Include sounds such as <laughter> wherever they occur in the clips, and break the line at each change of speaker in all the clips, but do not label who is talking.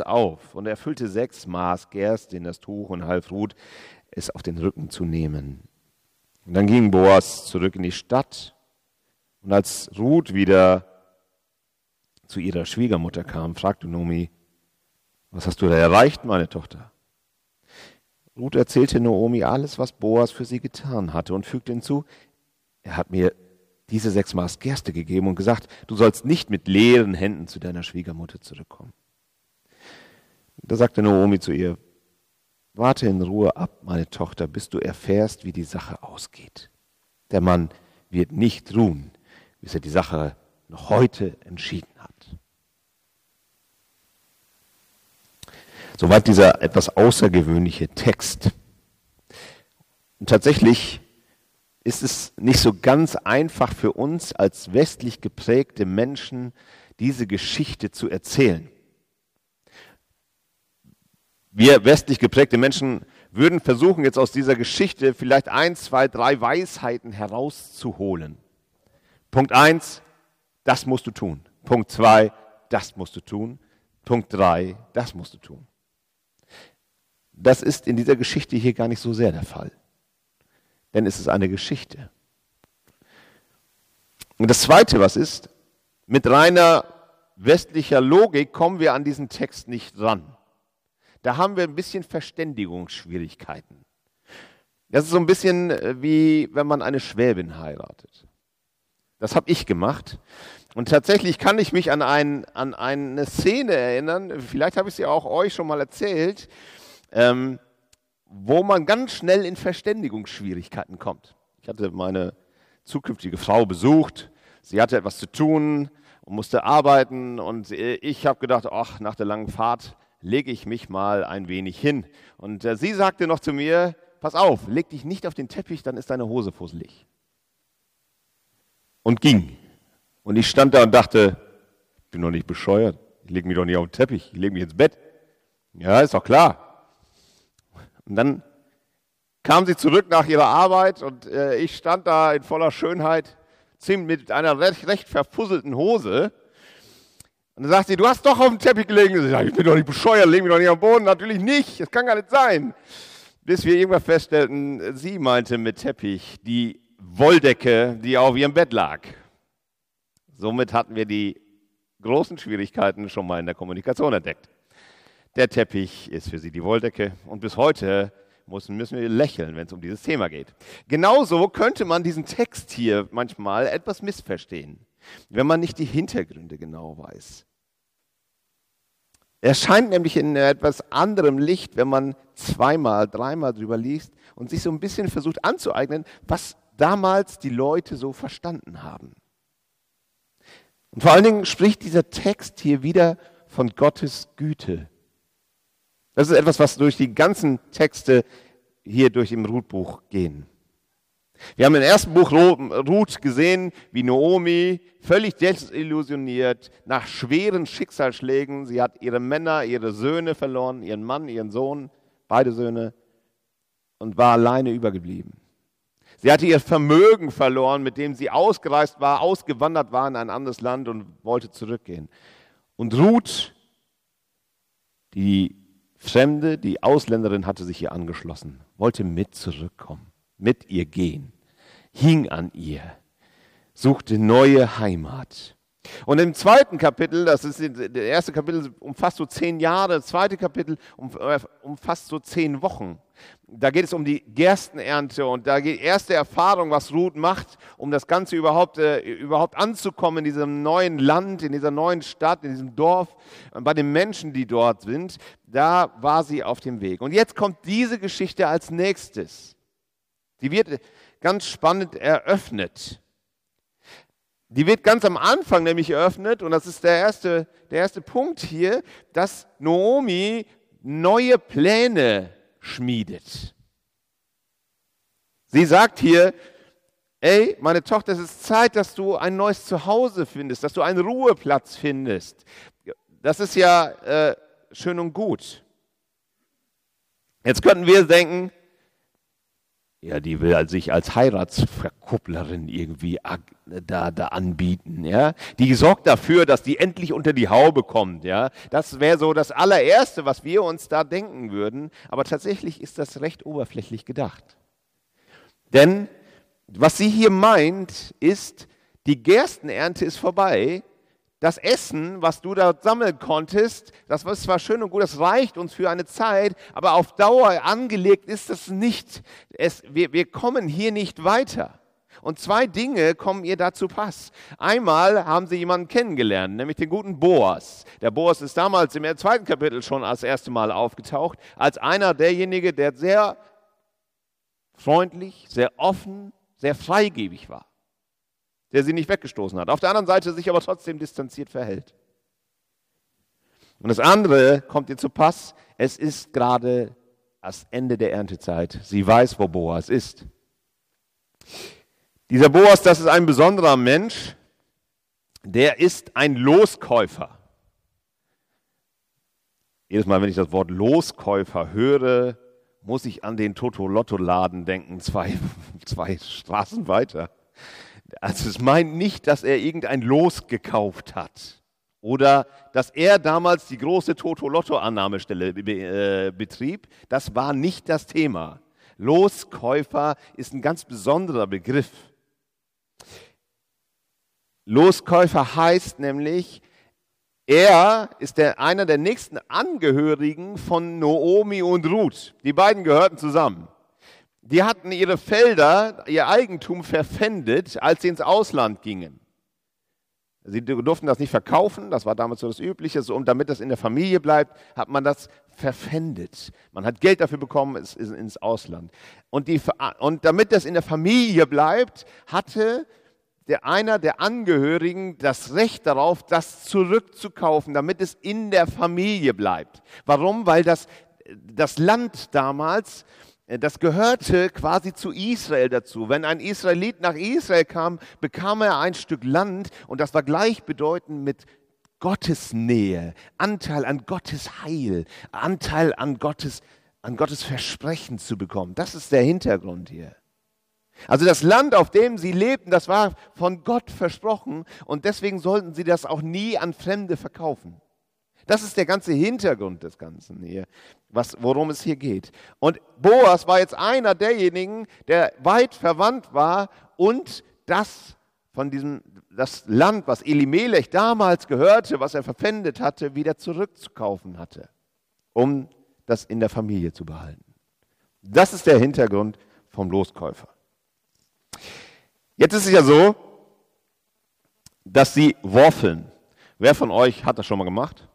Auf und er füllte sechs Maß Gerst in das Tuch und half Ruth, es auf den Rücken zu nehmen. Und dann ging Boas zurück in die Stadt. Und als Ruth wieder zu ihrer Schwiegermutter kam, fragte Nomi, was hast du da erreicht, meine Tochter? Ruth erzählte Naomi alles, was Boas für sie getan hatte und fügte hinzu, er hat mir diese sechs Maß Gerste gegeben und gesagt, du sollst nicht mit leeren Händen zu deiner Schwiegermutter zurückkommen. Da sagte Naomi zu ihr, warte in Ruhe ab, meine Tochter, bis du erfährst, wie die Sache ausgeht. Der Mann wird nicht ruhen, bis er die Sache noch heute entschieden hat. Soweit dieser etwas außergewöhnliche Text. Und tatsächlich ist es nicht so ganz einfach für uns als westlich geprägte Menschen, diese Geschichte zu erzählen. Wir westlich geprägte Menschen würden versuchen, jetzt aus dieser Geschichte vielleicht ein, zwei, drei Weisheiten herauszuholen. Punkt eins, das musst du tun. Punkt zwei, das musst du tun. Punkt drei, das musst du tun. Das ist in dieser Geschichte hier gar nicht so sehr der Fall. Denn es ist eine Geschichte. Und das Zweite, was ist, mit reiner westlicher Logik kommen wir an diesen Text nicht ran. Da haben wir ein bisschen Verständigungsschwierigkeiten. Das ist so ein bisschen äh, wie wenn man eine Schwäbin heiratet. Das habe ich gemacht. Und tatsächlich kann ich mich an, ein, an eine Szene erinnern, vielleicht habe ich sie auch euch schon mal erzählt, ähm, wo man ganz schnell in Verständigungsschwierigkeiten kommt. Ich hatte meine zukünftige Frau besucht, sie hatte etwas zu tun und musste arbeiten und ich habe gedacht, ach, nach der langen Fahrt lege ich mich mal ein wenig hin. Und äh, sie sagte noch zu mir, pass auf, leg dich nicht auf den Teppich, dann ist deine Hose fusselig. Und ging. Und ich stand da und dachte, ich bin doch nicht bescheuert, ich lege mich doch nicht auf den Teppich, ich lege mich ins Bett. Ja, ist doch klar. Und dann kam sie zurück nach ihrer Arbeit und äh, ich stand da in voller Schönheit, ziemlich mit einer recht, recht verfusselten Hose. Und dann sagt sie, du hast doch auf dem Teppich gelegen. Ich, sage, ich bin doch nicht bescheuert, lege mich doch nicht am Boden. Natürlich nicht, das kann gar nicht sein. Bis wir irgendwann feststellten, sie meinte mit Teppich die Wolldecke, die auf ihrem Bett lag. Somit hatten wir die großen Schwierigkeiten schon mal in der Kommunikation entdeckt. Der Teppich ist für sie die Wolldecke und bis heute müssen, müssen wir lächeln, wenn es um dieses Thema geht. Genauso könnte man diesen Text hier manchmal etwas missverstehen, wenn man nicht die Hintergründe genau weiß. Er scheint nämlich in etwas anderem Licht, wenn man zweimal, dreimal drüber liest und sich so ein bisschen versucht anzueignen, was damals die Leute so verstanden haben. Und vor allen Dingen spricht dieser Text hier wieder von Gottes Güte das ist etwas, was durch die ganzen Texte hier durch im Ruthbuch gehen. Wir haben im ersten Buch Ruth gesehen, wie Naomi völlig desillusioniert nach schweren Schicksalsschlägen, sie hat ihre Männer, ihre Söhne verloren, ihren Mann, ihren Sohn, beide Söhne, und war alleine übergeblieben. Sie hatte ihr Vermögen verloren, mit dem sie ausgereist war, ausgewandert war in ein anderes Land und wollte zurückgehen. Und Ruth, die Fremde, die Ausländerin hatte sich ihr angeschlossen, wollte mit zurückkommen, mit ihr gehen, hing an ihr, suchte neue Heimat. Und im zweiten Kapitel, das ist der erste Kapitel umfasst so zehn Jahre, das zweite Kapitel äh, umfasst so zehn Wochen. Da geht es um die Gerstenernte und da geht erste Erfahrung, was Ruth macht, um das Ganze überhaupt, äh, überhaupt anzukommen in diesem neuen Land, in dieser neuen Stadt, in diesem Dorf, bei den Menschen, die dort sind. Da war sie auf dem Weg. Und jetzt kommt diese Geschichte als nächstes. Die wird ganz spannend eröffnet. Die wird ganz am Anfang nämlich eröffnet und das ist der erste, der erste Punkt hier, dass Naomi neue Pläne schmiedet. Sie sagt hier, ey, meine Tochter, es ist Zeit, dass du ein neues Zuhause findest, dass du einen Ruheplatz findest. Das ist ja äh, schön und gut. Jetzt könnten wir denken, ja, die will sich als Heiratsverkupplerin irgendwie da, da anbieten, ja. Die sorgt dafür, dass die endlich unter die Haube kommt, ja. Das wäre so das allererste, was wir uns da denken würden. Aber tatsächlich ist das recht oberflächlich gedacht. Denn was sie hier meint, ist, die Gerstenernte ist vorbei das Essen, was du da sammeln konntest, das war zwar schön und gut, das reicht uns für eine Zeit, aber auf Dauer angelegt ist das nicht. Es, wir, wir kommen hier nicht weiter. Und zwei Dinge kommen ihr dazu Pass. Einmal haben sie jemanden kennengelernt, nämlich den guten Boas. Der Boas ist damals im zweiten Kapitel schon als erste Mal aufgetaucht, als einer derjenige, der sehr freundlich, sehr offen, sehr freigebig war der sie nicht weggestoßen hat. Auf der anderen Seite sich aber trotzdem distanziert verhält. Und das andere kommt ihr zu Pass, es ist gerade das Ende der Erntezeit. Sie weiß, wo Boas ist. Dieser Boas, das ist ein besonderer Mensch, der ist ein Loskäufer. Jedes Mal, wenn ich das Wort Loskäufer höre, muss ich an den Toto-Lotto-Laden denken, zwei, <laughs> zwei Straßen weiter. Also es meint nicht, dass er irgendein Los gekauft hat oder dass er damals die große Toto-Lotto-Annahmestelle äh, betrieb. Das war nicht das Thema. Loskäufer ist ein ganz besonderer Begriff. Loskäufer heißt nämlich, er ist der, einer der nächsten Angehörigen von Noomi und Ruth. Die beiden gehörten zusammen die hatten ihre Felder, ihr Eigentum verpfändet, als sie ins Ausland gingen. Sie durften das nicht verkaufen, das war damals so das Übliche. Und damit das in der Familie bleibt, hat man das verpfändet. Man hat Geld dafür bekommen, es ist ins Ausland. Und, die, und damit das in der Familie bleibt, hatte der einer der Angehörigen das Recht darauf, das zurückzukaufen, damit es in der Familie bleibt. Warum? Weil das, das Land damals das gehörte quasi zu Israel dazu. Wenn ein Israelit nach Israel kam, bekam er ein Stück Land und das war gleichbedeutend mit Gottes Nähe, Anteil an Gottes Heil, Anteil an Gottes, an Gottes Versprechen zu bekommen. Das ist der Hintergrund hier. Also das Land, auf dem sie lebten, das war von Gott versprochen und deswegen sollten sie das auch nie an Fremde verkaufen. Das ist der ganze Hintergrund des Ganzen hier, was, worum es hier geht. Und Boas war jetzt einer derjenigen, der weit verwandt war und das von diesem, das Land, was Elimelech damals gehörte, was er verpfändet hatte, wieder zurückzukaufen hatte, um das in der Familie zu behalten. Das ist der Hintergrund vom Loskäufer. Jetzt ist es ja so, dass sie worfeln. Wer von euch hat das schon mal gemacht?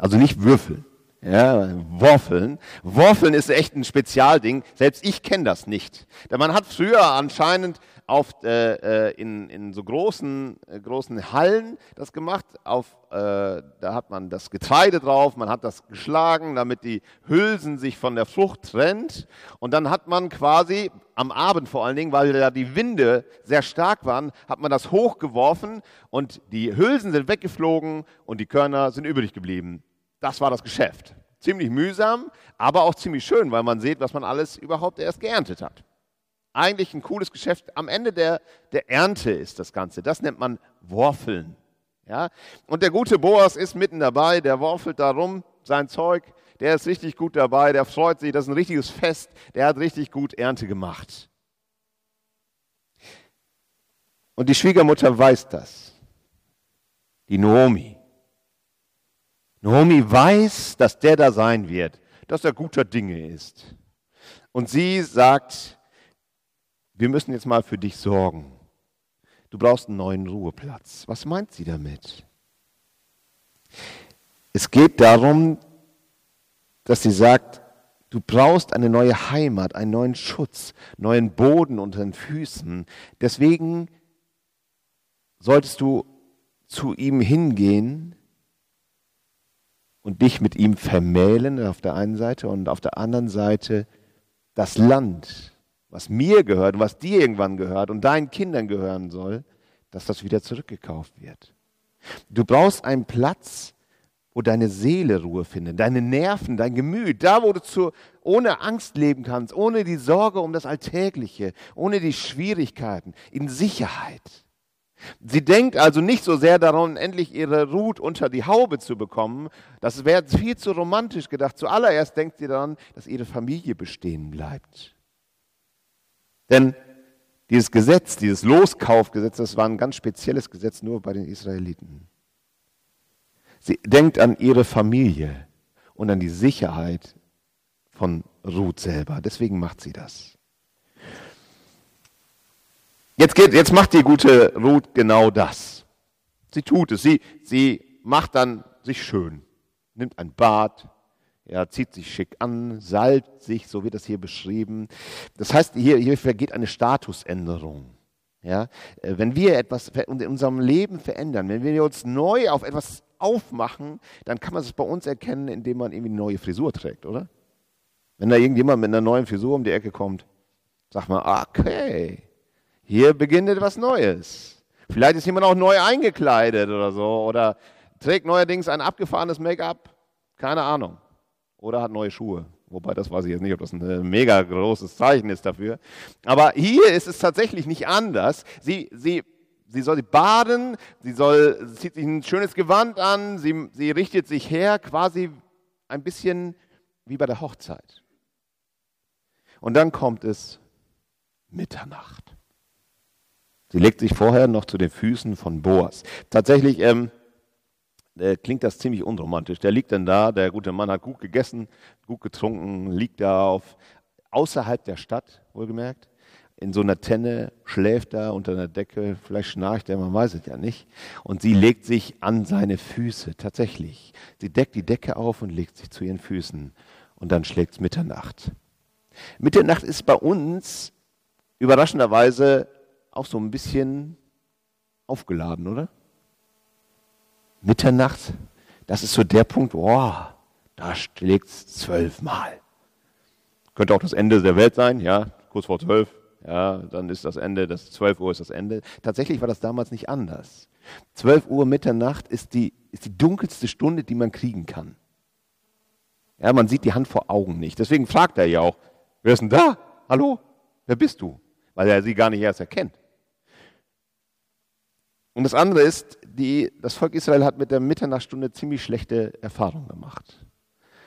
Also nicht würfeln. Ja, Worfeln. Worfeln ist echt ein Spezialding. Selbst ich kenne das nicht. Denn man hat früher anscheinend auf, äh, äh, in, in so großen, äh, großen Hallen das gemacht. Auf, äh, da hat man das Getreide drauf, man hat das geschlagen, damit die Hülsen sich von der Frucht trennt. Und dann hat man quasi am Abend vor allen Dingen, weil da die Winde sehr stark waren, hat man das hochgeworfen und die Hülsen sind weggeflogen und die Körner sind übrig geblieben. Das war das Geschäft. Ziemlich mühsam, aber auch ziemlich schön, weil man sieht, was man alles überhaupt erst geerntet hat. Eigentlich ein cooles Geschäft. Am Ende der, der Ernte ist das Ganze. Das nennt man Worfeln. Ja? Und der gute Boas ist mitten dabei, der worfelt darum sein Zeug, der ist richtig gut dabei, der freut sich, das ist ein richtiges Fest, der hat richtig gut Ernte gemacht. Und die Schwiegermutter weiß das. Die Noomi. Naomi weiß, dass der da sein wird, dass er guter Dinge ist. Und sie sagt, wir müssen jetzt mal für dich sorgen. Du brauchst einen neuen Ruheplatz. Was meint sie damit? Es geht darum, dass sie sagt, Du brauchst eine neue Heimat, einen neuen Schutz, neuen Boden unter den Füßen. Deswegen solltest du zu ihm hingehen und dich mit ihm vermählen auf der einen Seite und auf der anderen Seite das Land, was mir gehört und was dir irgendwann gehört und deinen Kindern gehören soll, dass das wieder zurückgekauft wird. Du brauchst einen Platz, wo deine Seele Ruhe findet, deine Nerven, dein Gemüt, da wo du zu, ohne Angst leben kannst, ohne die Sorge um das Alltägliche, ohne die Schwierigkeiten, in Sicherheit. Sie denkt also nicht so sehr daran, endlich ihre Ruth unter die Haube zu bekommen. Das wäre viel zu romantisch gedacht. Zuallererst denkt sie daran, dass ihre Familie bestehen bleibt. Denn dieses Gesetz, dieses Loskaufgesetz, das war ein ganz spezielles Gesetz nur bei den Israeliten. Sie denkt an ihre Familie und an die Sicherheit von Ruth selber. Deswegen macht sie das. Jetzt, geht, jetzt macht die gute Ruth genau das. Sie tut es. Sie, sie macht dann sich schön, nimmt ein Bad, ja, zieht sich schick an, salbt sich, so wird das hier beschrieben. Das heißt, hier, hier vergeht eine Statusänderung. Ja, äh, wenn wir etwas in unserem Leben verändern, wenn wir uns neu auf etwas aufmachen, dann kann man es bei uns erkennen, indem man irgendwie eine neue Frisur trägt, oder? Wenn da irgendjemand mit einer neuen Frisur um die Ecke kommt, sagt man, okay, hier beginnt etwas Neues. Vielleicht ist jemand auch neu eingekleidet oder so oder trägt neuerdings ein abgefahrenes Make-up, keine Ahnung. Oder hat neue Schuhe. Wobei, das weiß ich jetzt nicht, ob das ein mega großes Zeichen ist dafür. Aber hier ist es tatsächlich nicht anders. Sie, sie sie soll baden, sie, soll, zieht sich ein schönes Gewand an, sie, sie richtet sich her, quasi ein bisschen wie bei der Hochzeit. Und dann kommt es Mitternacht. Sie legt sich vorher noch zu den Füßen von Boas. Tatsächlich ähm, äh, klingt das ziemlich unromantisch. Der liegt dann da, der gute Mann hat gut gegessen, gut getrunken, liegt da auf, außerhalb der Stadt, wohlgemerkt in so einer Tenne, schläft da unter einer Decke, vielleicht schnarcht er, man weiß es ja nicht. Und sie legt sich an seine Füße, tatsächlich. Sie deckt die Decke auf und legt sich zu ihren Füßen. Und dann schlägt es Mitternacht. Mitternacht ist bei uns überraschenderweise auch so ein bisschen aufgeladen, oder? Mitternacht, das ist so der Punkt, boah, da schlägt es zwölfmal. Könnte auch das Ende der Welt sein, ja, kurz vor zwölf, ja, dann ist das Ende, das 12 Uhr ist das Ende. Tatsächlich war das damals nicht anders. 12 Uhr Mitternacht ist die, ist die dunkelste Stunde, die man kriegen kann. Ja, man sieht die Hand vor Augen nicht. Deswegen fragt er ja auch, wer ist denn da? Hallo? Wer bist du? Weil er sie gar nicht erst erkennt. Und das andere ist, die, das Volk Israel hat mit der Mitternachtstunde ziemlich schlechte Erfahrungen gemacht.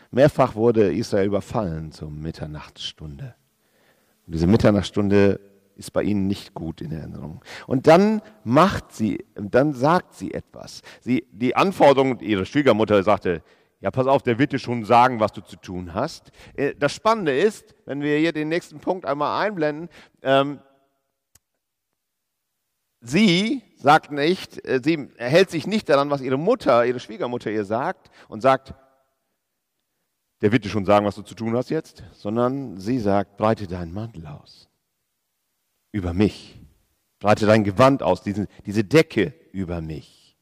Mehrfach wurde Israel überfallen zur Mitternachtsstunde. Und diese Mitternachtsstunde ist bei ihnen nicht gut in Erinnerung. Und dann macht sie, dann sagt sie etwas. Sie, die Anforderung ihrer Schwiegermutter sagte, ja, pass auf, der wird dir schon sagen, was du zu tun hast. Äh, das Spannende ist, wenn wir hier den nächsten Punkt einmal einblenden, ähm, sie sagt nicht, äh, sie hält sich nicht daran, was ihre Mutter, ihre Schwiegermutter ihr sagt und sagt, der wird dir schon sagen, was du zu tun hast jetzt, sondern sie sagt, breite deinen Mantel aus. Über mich. Breite dein Gewand aus, diese, diese Decke über mich.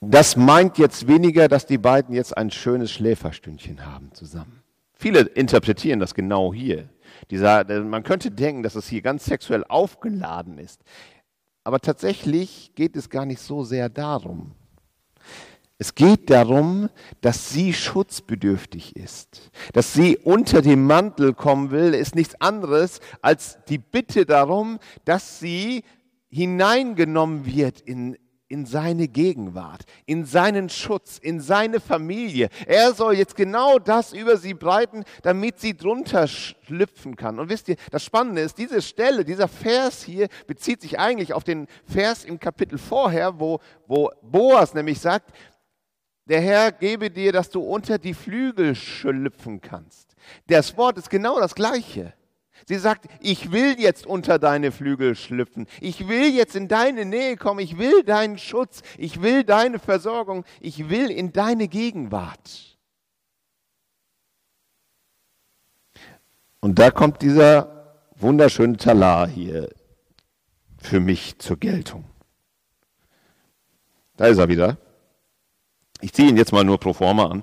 Das meint jetzt weniger, dass die beiden jetzt ein schönes Schläferstündchen haben zusammen. Viele interpretieren das genau hier. Dieser, man könnte denken, dass es hier ganz sexuell aufgeladen ist. Aber tatsächlich geht es gar nicht so sehr darum. Es geht darum, dass sie schutzbedürftig ist. Dass sie unter den Mantel kommen will, ist nichts anderes als die Bitte darum, dass sie hineingenommen wird in, in seine Gegenwart, in seinen Schutz, in seine Familie. Er soll jetzt genau das über sie breiten, damit sie drunter schlüpfen kann. Und wisst ihr, das Spannende ist, diese Stelle, dieser Vers hier bezieht sich eigentlich auf den Vers im Kapitel vorher, wo, wo Boas nämlich sagt, der Herr gebe dir, dass du unter die Flügel schlüpfen kannst. Das Wort ist genau das gleiche. Sie sagt, ich will jetzt unter deine Flügel schlüpfen. Ich will jetzt in deine Nähe kommen. Ich will deinen Schutz. Ich will deine Versorgung. Ich will in deine Gegenwart. Und da kommt dieser wunderschöne Talar hier für mich zur Geltung. Da ist er wieder. Ich ziehe ihn jetzt mal nur pro forma an.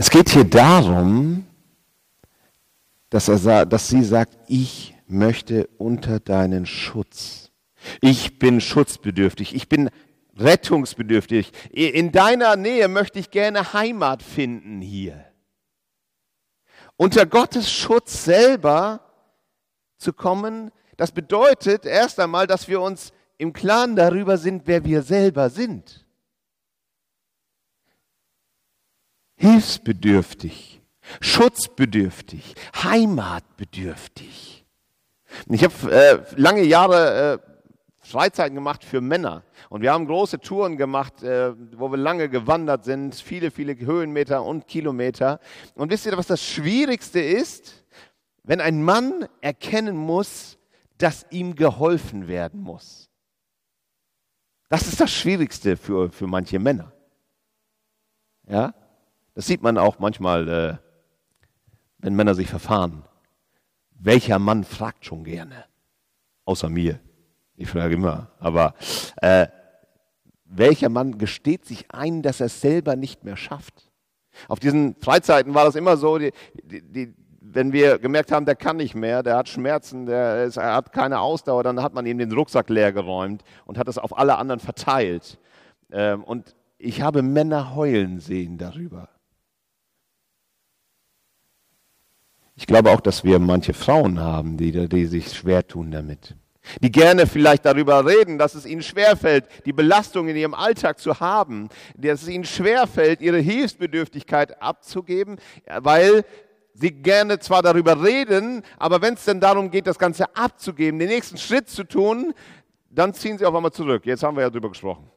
Es geht hier darum, dass, er, dass sie sagt, ich möchte unter deinen Schutz. Ich bin schutzbedürftig. Ich bin rettungsbedürftig. In deiner Nähe möchte ich gerne Heimat finden hier. Unter Gottes Schutz selber zu kommen, das bedeutet erst einmal, dass wir uns im Klaren darüber sind, wer wir selber sind. Hilfsbedürftig, schutzbedürftig, heimatbedürftig. Ich habe äh, lange Jahre äh, Freizeiten gemacht für Männer. Und wir haben große Touren gemacht, äh, wo wir lange gewandert sind, viele, viele Höhenmeter und Kilometer. Und wisst ihr, was das Schwierigste ist? Wenn ein Mann erkennen muss, dass ihm geholfen werden muss. Das ist das Schwierigste für, für manche Männer. Ja, das sieht man auch manchmal, äh, wenn Männer sich verfahren. Welcher Mann fragt schon gerne? Außer mir. Ich frage immer. Aber äh, welcher Mann gesteht sich ein, dass er es selber nicht mehr schafft? Auf diesen Freizeiten war das immer so, die, die, die, wenn wir gemerkt haben, der kann nicht mehr, der hat Schmerzen, der ist, er hat keine Ausdauer, dann hat man ihm den Rucksack leer geräumt und hat das auf alle anderen verteilt. Ähm, und ich habe Männer heulen sehen darüber. Ich glaube auch, dass wir manche Frauen haben, die, die sich schwer tun damit. Die gerne vielleicht darüber reden, dass es ihnen schwerfällt, die Belastung in ihrem Alltag zu haben, dass es ihnen schwerfällt, ihre Hilfsbedürftigkeit abzugeben, weil sie gerne zwar darüber reden, aber wenn es dann darum geht, das Ganze abzugeben, den nächsten Schritt zu tun, dann ziehen sie auf einmal zurück. Jetzt haben wir ja darüber gesprochen.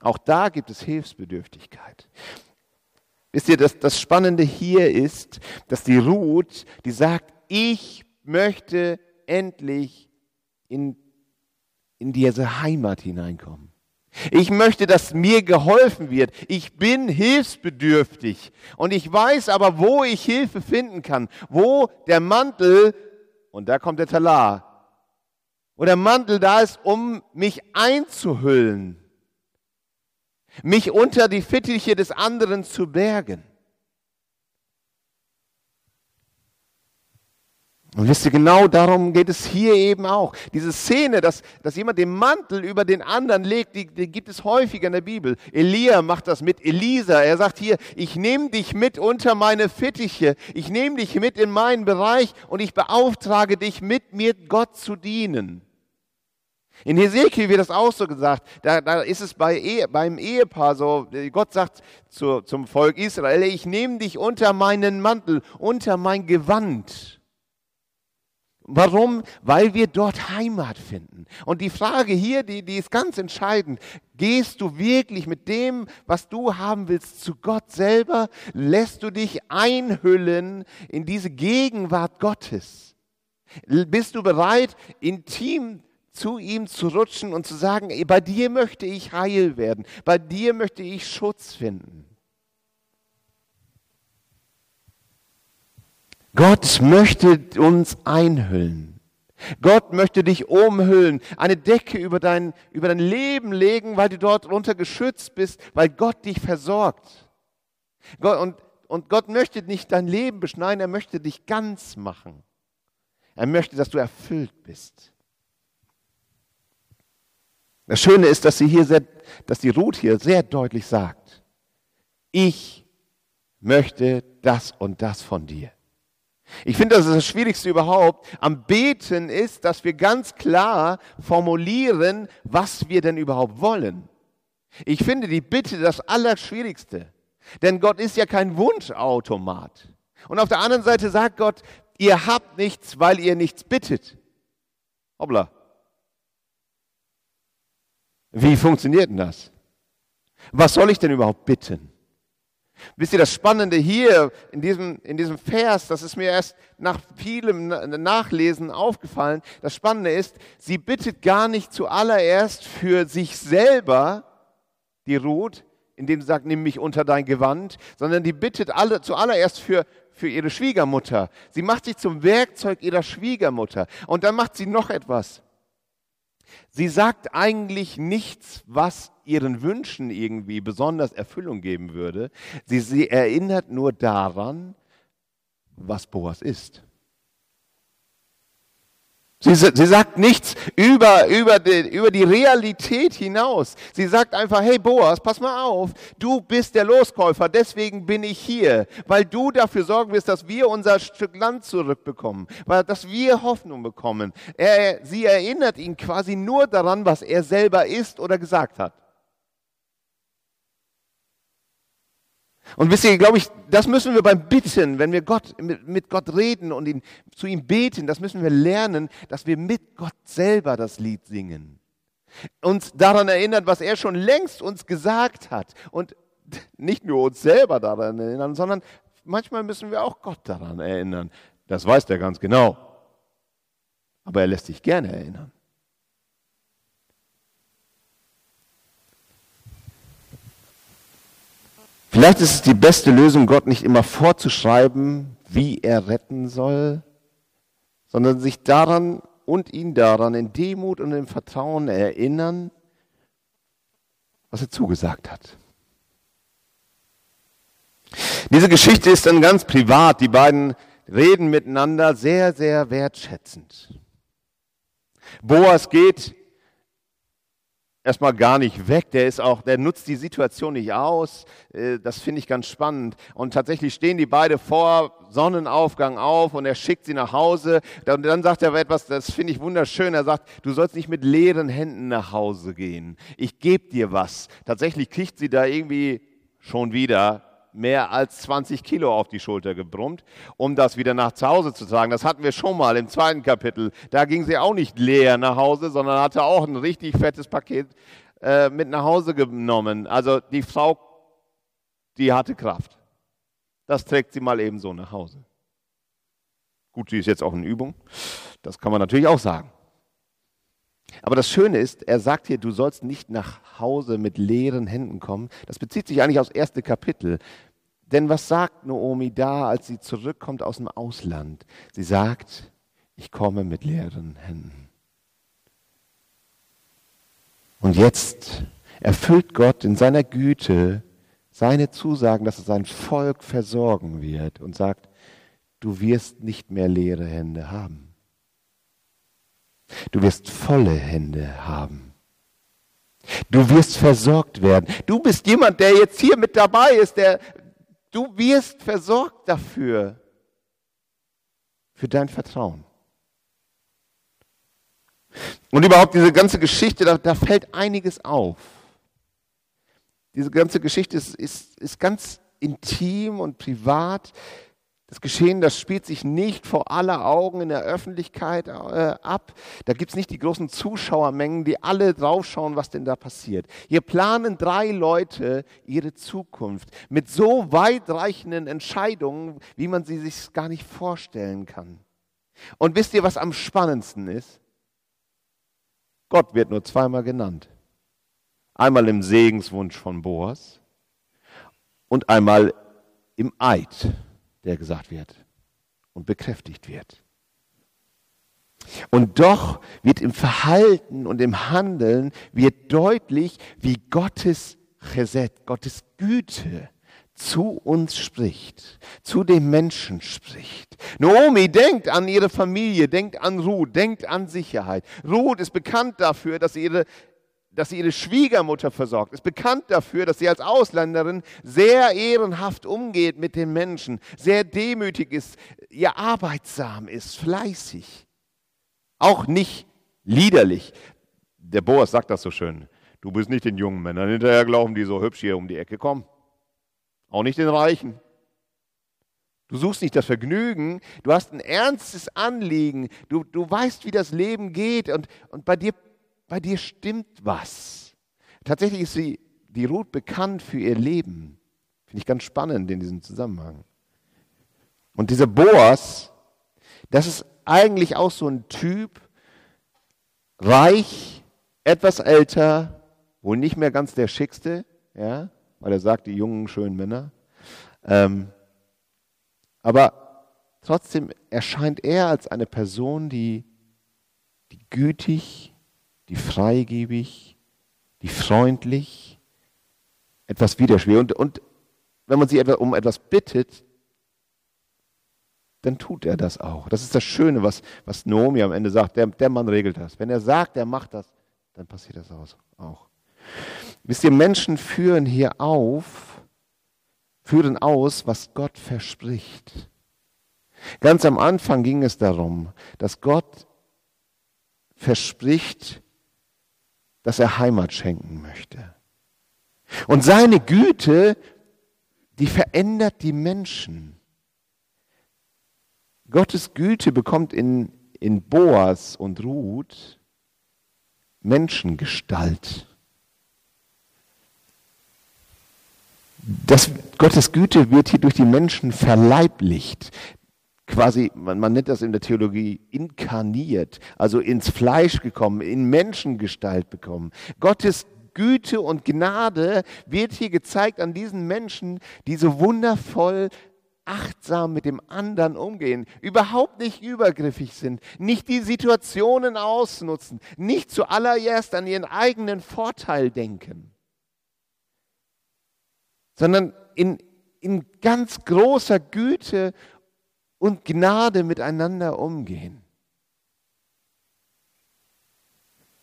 Auch da gibt es Hilfsbedürftigkeit. Wisst ihr, das, das Spannende hier ist, dass die Ruth, die sagt, ich möchte endlich in, in diese Heimat hineinkommen. Ich möchte, dass mir geholfen wird. Ich bin hilfsbedürftig. Und ich weiß aber, wo ich Hilfe finden kann. Wo der Mantel, und da kommt der Talar, wo der Mantel da ist, um mich einzuhüllen mich unter die Fittiche des anderen zu bergen. Und wisst ihr, genau darum geht es hier eben auch. Diese Szene, dass, dass jemand den Mantel über den anderen legt, die, die gibt es häufiger in der Bibel. Elia macht das mit Elisa. Er sagt hier, ich nehme dich mit unter meine Fittiche. Ich nehme dich mit in meinen Bereich und ich beauftrage dich, mit mir Gott zu dienen. In Hesekiel wird das auch so gesagt. Da, da ist es bei Ehe, beim Ehepaar so. Gott sagt zu, zum Volk Israel: Ich nehme dich unter meinen Mantel, unter mein Gewand. Warum? Weil wir dort Heimat finden. Und die Frage hier, die, die ist ganz entscheidend. Gehst du wirklich mit dem, was du haben willst, zu Gott selber? Lässt du dich einhüllen in diese Gegenwart Gottes? Bist du bereit, intim zu ihm zu rutschen und zu sagen, bei dir möchte ich heil werden, bei dir möchte ich Schutz finden. Gott möchte uns einhüllen. Gott möchte dich umhüllen, eine Decke über dein, über dein Leben legen, weil du dort runter geschützt bist, weil Gott dich versorgt. Gott, und, und Gott möchte nicht dein Leben beschneiden, er möchte dich ganz machen. Er möchte, dass du erfüllt bist. Das Schöne ist, dass sie hier sehr, dass die Ruth hier sehr deutlich sagt, ich möchte das und das von dir. Ich finde, das ist das Schwierigste überhaupt. Am Beten ist, dass wir ganz klar formulieren, was wir denn überhaupt wollen. Ich finde die Bitte das Allerschwierigste. Denn Gott ist ja kein Wunschautomat. Und auf der anderen Seite sagt Gott, ihr habt nichts, weil ihr nichts bittet. Hoppla. Wie funktioniert denn das? Was soll ich denn überhaupt bitten? Wisst ihr, das Spannende hier in diesem, in diesem Vers, das ist mir erst nach vielem Nachlesen aufgefallen. Das Spannende ist, sie bittet gar nicht zuallererst für sich selber, die Ruth, indem sie sagt, nimm mich unter dein Gewand, sondern die bittet alle, zuallererst für, für ihre Schwiegermutter. Sie macht sich zum Werkzeug ihrer Schwiegermutter. Und dann macht sie noch etwas. Sie sagt eigentlich nichts, was ihren Wünschen irgendwie besonders Erfüllung geben würde. Sie, sie erinnert nur daran, was Boas ist. Sie, sie, sagt nichts über, über, die, über die Realität hinaus. Sie sagt einfach, hey Boas, pass mal auf, du bist der Loskäufer, deswegen bin ich hier, weil du dafür sorgen wirst, dass wir unser Stück Land zurückbekommen, weil, dass wir Hoffnung bekommen. Er, sie erinnert ihn quasi nur daran, was er selber ist oder gesagt hat. Und wisst ihr, glaube ich, das müssen wir beim Bitten, wenn wir Gott, mit, Gott reden und ihn, zu ihm beten, das müssen wir lernen, dass wir mit Gott selber das Lied singen. Uns daran erinnern, was er schon längst uns gesagt hat. Und <laughs> nicht nur uns selber daran erinnern, sondern manchmal müssen wir auch Gott daran erinnern. Das weiß er ganz genau. Aber er lässt sich gerne erinnern. Vielleicht ist es die beste Lösung, Gott nicht immer vorzuschreiben, wie er retten soll, sondern sich daran und ihn daran in Demut und im Vertrauen erinnern, was er zugesagt hat. Diese Geschichte ist dann ganz privat. Die beiden reden miteinander sehr, sehr wertschätzend. Boas geht erstmal gar nicht weg. Der ist auch, der nutzt die Situation nicht aus. Äh, das finde ich ganz spannend. Und tatsächlich stehen die beide vor Sonnenaufgang auf und er schickt sie nach Hause. Und dann sagt er etwas, das finde ich wunderschön. Er sagt, du sollst nicht mit leeren Händen nach Hause gehen. Ich gebe dir was. Tatsächlich kriegt sie da irgendwie schon wieder mehr als 20 Kilo auf die Schulter gebrummt, um das wieder nach zu Hause zu tragen. Das hatten wir schon mal im zweiten Kapitel. Da ging sie auch nicht leer nach Hause, sondern hatte auch ein richtig fettes Paket äh, mit nach Hause genommen. Also die Frau, die hatte Kraft. Das trägt sie mal eben so nach Hause. Gut, sie ist jetzt auch in Übung. Das kann man natürlich auch sagen. Aber das Schöne ist, er sagt hier, du sollst nicht nach Hause mit leeren Händen kommen. Das bezieht sich eigentlich aufs erste Kapitel. Denn was sagt Noomi da, als sie zurückkommt aus dem Ausland? Sie sagt, ich komme mit leeren Händen. Und jetzt erfüllt Gott in seiner Güte seine Zusagen, dass er sein Volk versorgen wird und sagt, du wirst nicht mehr leere Hände haben. Du wirst volle Hände haben. Du wirst versorgt werden. Du bist jemand, der jetzt hier mit dabei ist, der, du wirst versorgt dafür, für dein Vertrauen. Und überhaupt diese ganze Geschichte, da, da fällt einiges auf. Diese ganze Geschichte ist, ist, ist ganz intim und privat. Das Geschehen, das spielt sich nicht vor aller Augen in der Öffentlichkeit äh, ab. Da gibt es nicht die großen Zuschauermengen, die alle draufschauen, was denn da passiert. Hier planen drei Leute ihre Zukunft mit so weitreichenden Entscheidungen, wie man sie sich gar nicht vorstellen kann. Und wisst ihr, was am spannendsten ist? Gott wird nur zweimal genannt. Einmal im Segenswunsch von Boas und einmal im Eid der gesagt wird und bekräftigt wird. Und doch wird im Verhalten und im Handeln wird deutlich, wie Gottes Chesed, Gottes Güte zu uns spricht, zu dem Menschen spricht. Naomi denkt an ihre Familie, denkt an Ruth, denkt an Sicherheit. Ruth ist bekannt dafür, dass ihre dass sie ihre Schwiegermutter versorgt, ist bekannt dafür, dass sie als Ausländerin sehr ehrenhaft umgeht mit den Menschen, sehr demütig ist, ihr arbeitsam ist, fleißig. Auch nicht liederlich. Der Boas sagt das so schön. Du bist nicht den jungen Männern hinterher glauben, die so hübsch hier um die Ecke kommen. Auch nicht den Reichen. Du suchst nicht das Vergnügen, du hast ein ernstes Anliegen, du, du weißt, wie das Leben geht und, und bei dir bei dir stimmt was. Tatsächlich ist sie, die Ruth bekannt für ihr Leben. Finde ich ganz spannend in diesem Zusammenhang. Und dieser Boas, das ist eigentlich auch so ein Typ, reich, etwas älter, wohl nicht mehr ganz der Schickste, ja, weil er sagt, die jungen, schönen Männer. Ähm, aber trotzdem erscheint er als eine Person, die, die gütig, die freigebig, die freundlich, etwas widerspielt. Und, und wenn man sie um etwas bittet, dann tut er das auch. Das ist das Schöne, was, was Naomi am Ende sagt. Der, der Mann regelt das. Wenn er sagt, er macht das, dann passiert das auch. Wisst ihr, Menschen führen hier auf, führen aus, was Gott verspricht. Ganz am Anfang ging es darum, dass Gott verspricht, dass er Heimat schenken möchte. Und seine Güte, die verändert die Menschen. Gottes Güte bekommt in, in Boas und Ruth Menschengestalt. Das, Gottes Güte wird hier durch die Menschen verleiblicht. Quasi, man, man nennt das in der Theologie inkarniert, also ins Fleisch gekommen, in Menschengestalt bekommen. Gottes Güte und Gnade wird hier gezeigt an diesen Menschen, die so wundervoll achtsam mit dem anderen umgehen, überhaupt nicht übergriffig sind, nicht die Situationen ausnutzen, nicht zuallererst an ihren eigenen Vorteil denken, sondern in, in ganz großer Güte und Gnade miteinander umgehen.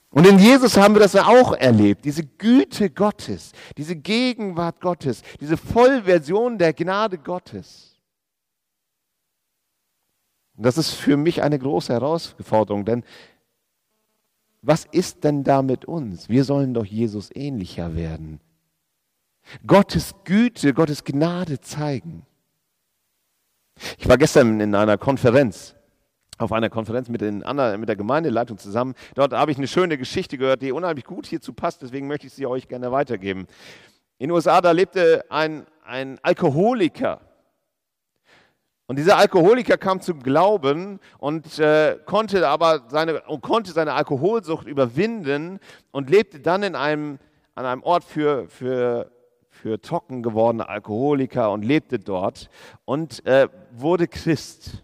Und in Jesus haben wir das auch erlebt, diese Güte Gottes, diese Gegenwart Gottes, diese Vollversion der Gnade Gottes. Und das ist für mich eine große Herausforderung, denn was ist denn da mit uns? Wir sollen doch Jesus ähnlicher werden. Gottes Güte, Gottes Gnade zeigen. Ich war gestern in einer Konferenz, auf einer Konferenz mit, den, mit der Gemeindeleitung zusammen. Dort habe ich eine schöne Geschichte gehört, die unheimlich gut hierzu passt, deswegen möchte ich sie euch gerne weitergeben. In den USA, da lebte ein, ein Alkoholiker und dieser Alkoholiker kam zum Glauben und äh, konnte aber seine, und konnte seine Alkoholsucht überwinden und lebte dann in einem, an einem Ort für, für, für trocken gewordene Alkoholiker und lebte dort und äh, wurde Christ.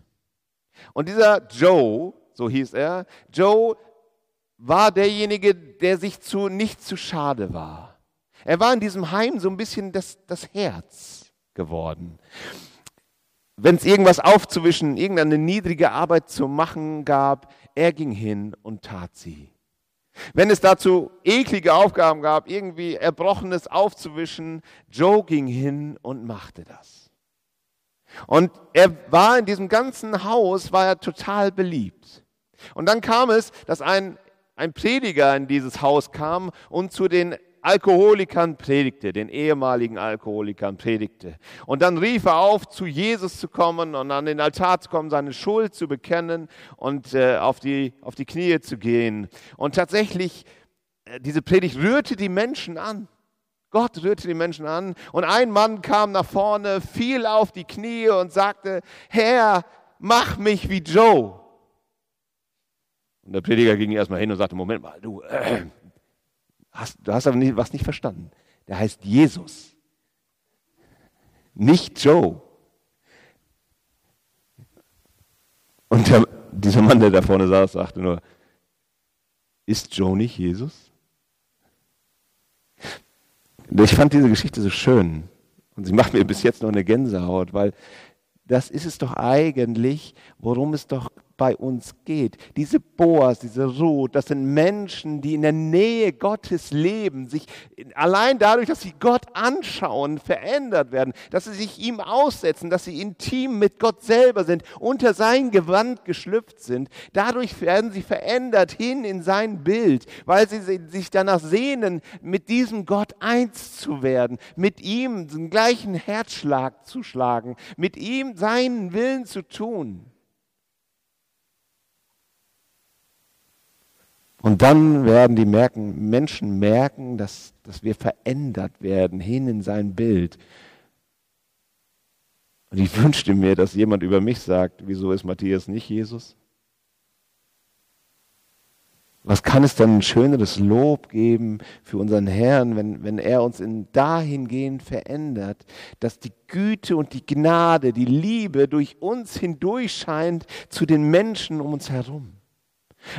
Und dieser Joe, so hieß er, Joe war derjenige, der sich zu, nicht zu schade war. Er war in diesem Heim so ein bisschen das, das Herz geworden wenn es irgendwas aufzuwischen, irgendeine niedrige Arbeit zu machen gab, er ging hin und tat sie. Wenn es dazu eklige Aufgaben gab, irgendwie Erbrochenes aufzuwischen, Joe ging hin und machte das. Und er war in diesem ganzen Haus, war er total beliebt. Und dann kam es, dass ein, ein Prediger in dieses Haus kam und zu den Alkoholikern predigte, den ehemaligen Alkoholikern predigte. Und dann rief er auf, zu Jesus zu kommen und an den Altar zu kommen, seine Schuld zu bekennen und äh, auf, die, auf die Knie zu gehen. Und tatsächlich, äh, diese Predigt rührte die Menschen an. Gott rührte die Menschen an. Und ein Mann kam nach vorne, fiel auf die Knie und sagte, Herr, mach mich wie Joe. Und der Prediger ging erstmal hin und sagte, Moment mal, du, äh, Hast, du hast aber nicht, was nicht verstanden. Der heißt Jesus. Nicht Joe. Und der, dieser Mann, der da vorne saß, sagte nur, ist Joe nicht Jesus? Ich fand diese Geschichte so schön. Und sie macht mir bis jetzt noch eine Gänsehaut, weil das ist es doch eigentlich, worum es doch bei uns geht. Diese Boas, diese Ruth, das sind Menschen, die in der Nähe Gottes leben, sich allein dadurch, dass sie Gott anschauen, verändert werden, dass sie sich ihm aussetzen, dass sie intim mit Gott selber sind, unter sein Gewand geschlüpft sind. Dadurch werden sie verändert hin in sein Bild, weil sie sich danach sehnen, mit diesem Gott eins zu werden, mit ihm den gleichen Herzschlag zu schlagen, mit ihm seinen Willen zu tun. Und dann werden die merken, Menschen merken, dass, dass wir verändert werden hin in sein Bild. Und ich <laughs> wünschte mir, dass jemand über mich sagt, wieso ist Matthias nicht Jesus? Was kann es denn ein schöneres Lob geben für unseren Herrn, wenn, wenn er uns in dahingehend verändert, dass die Güte und die Gnade, die Liebe durch uns hindurch scheint zu den Menschen um uns herum?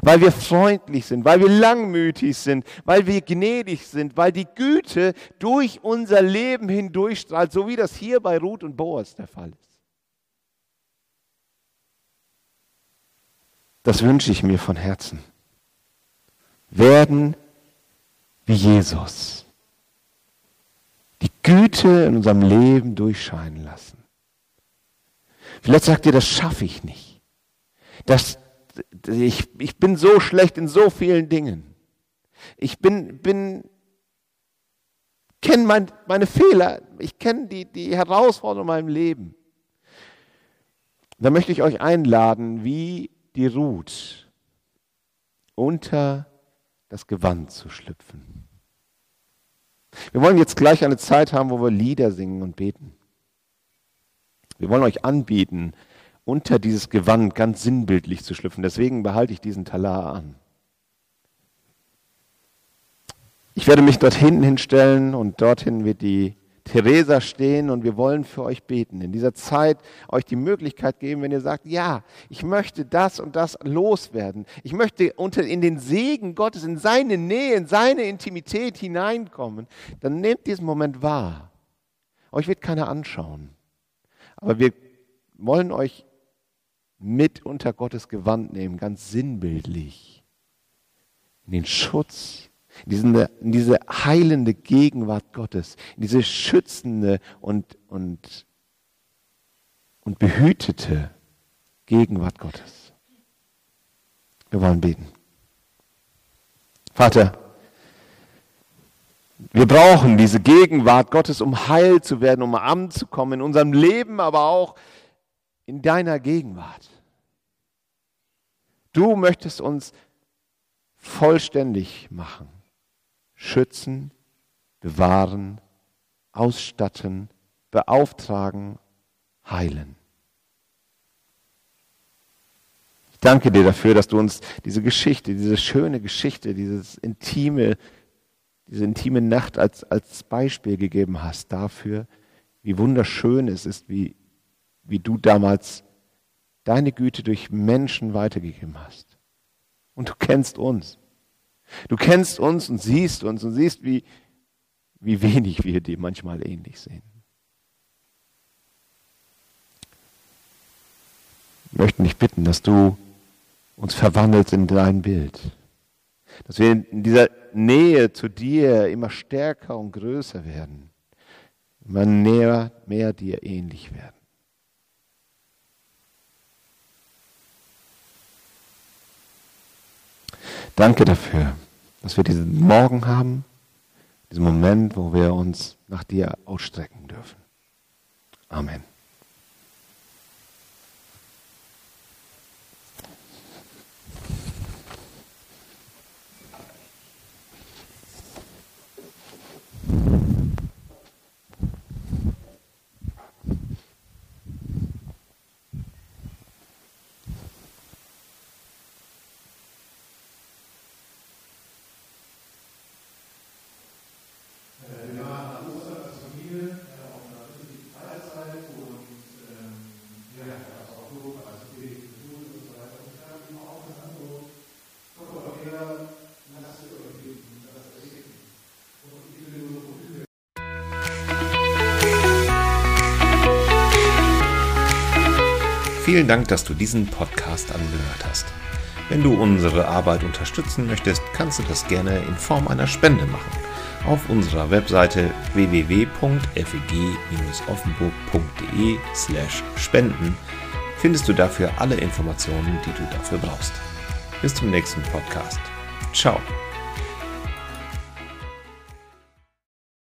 Weil wir freundlich sind, weil wir langmütig sind, weil wir gnädig sind, weil die Güte durch unser Leben hindurchstrahlt, so wie das hier bei Ruth und Boas der Fall ist. Das wünsche ich mir von Herzen werden wie Jesus. Die Güte in unserem Leben durchscheinen lassen. Vielleicht sagt ihr, das schaffe ich nicht. Das, ich, ich bin so schlecht in so vielen Dingen. Ich bin, bin kenne mein, meine Fehler. Ich kenne die, die Herausforderungen in meinem Leben. Da möchte ich euch einladen, wie die Ruth unter das Gewand zu schlüpfen. Wir wollen jetzt gleich eine Zeit haben, wo wir Lieder singen und beten. Wir wollen euch anbieten, unter dieses Gewand ganz sinnbildlich zu schlüpfen. Deswegen behalte ich diesen Talar an. Ich werde mich dort hinten hinstellen und dorthin wird die Theresa stehen und wir wollen für euch beten. In dieser Zeit euch die Möglichkeit geben, wenn ihr sagt, ja, ich möchte das und das loswerden. Ich möchte unter, in den Segen Gottes, in seine Nähe, in seine Intimität hineinkommen. Dann nehmt diesen Moment wahr. Euch wird keiner anschauen. Aber wir wollen euch mit unter Gottes Gewand nehmen, ganz sinnbildlich. In den Schutz in, diesen, in diese heilende Gegenwart Gottes, in diese schützende und, und, und behütete Gegenwart Gottes. Wir wollen beten. Vater, wir brauchen diese Gegenwart Gottes, um heil zu werden, um anzukommen in unserem Leben, aber auch in deiner Gegenwart. Du möchtest uns vollständig machen schützen, bewahren, ausstatten, beauftragen, heilen. Ich danke dir dafür, dass du uns diese Geschichte, diese schöne Geschichte, dieses intime, diese intime Nacht als, als Beispiel gegeben hast dafür, wie wunderschön es ist, wie, wie du damals deine Güte durch Menschen weitergegeben hast. Und du kennst uns. Du kennst uns und siehst uns und siehst, wie, wie wenig wir dir manchmal ähnlich sehen. Wir möchten dich bitten, dass du uns verwandelst in dein Bild. Dass wir in dieser Nähe zu dir immer stärker und größer werden. Immer näher, mehr dir ähnlich werden. Danke dafür, dass wir diesen Morgen haben, diesen Moment, wo wir uns nach dir ausstrecken dürfen. Amen.
Vielen Dank, dass du diesen Podcast angehört hast. Wenn du unsere Arbeit unterstützen möchtest, kannst du das gerne in Form einer Spende machen. Auf unserer Webseite www.feg-offenburg.de/spenden findest du dafür alle Informationen, die du dafür brauchst. Bis zum nächsten Podcast. Ciao.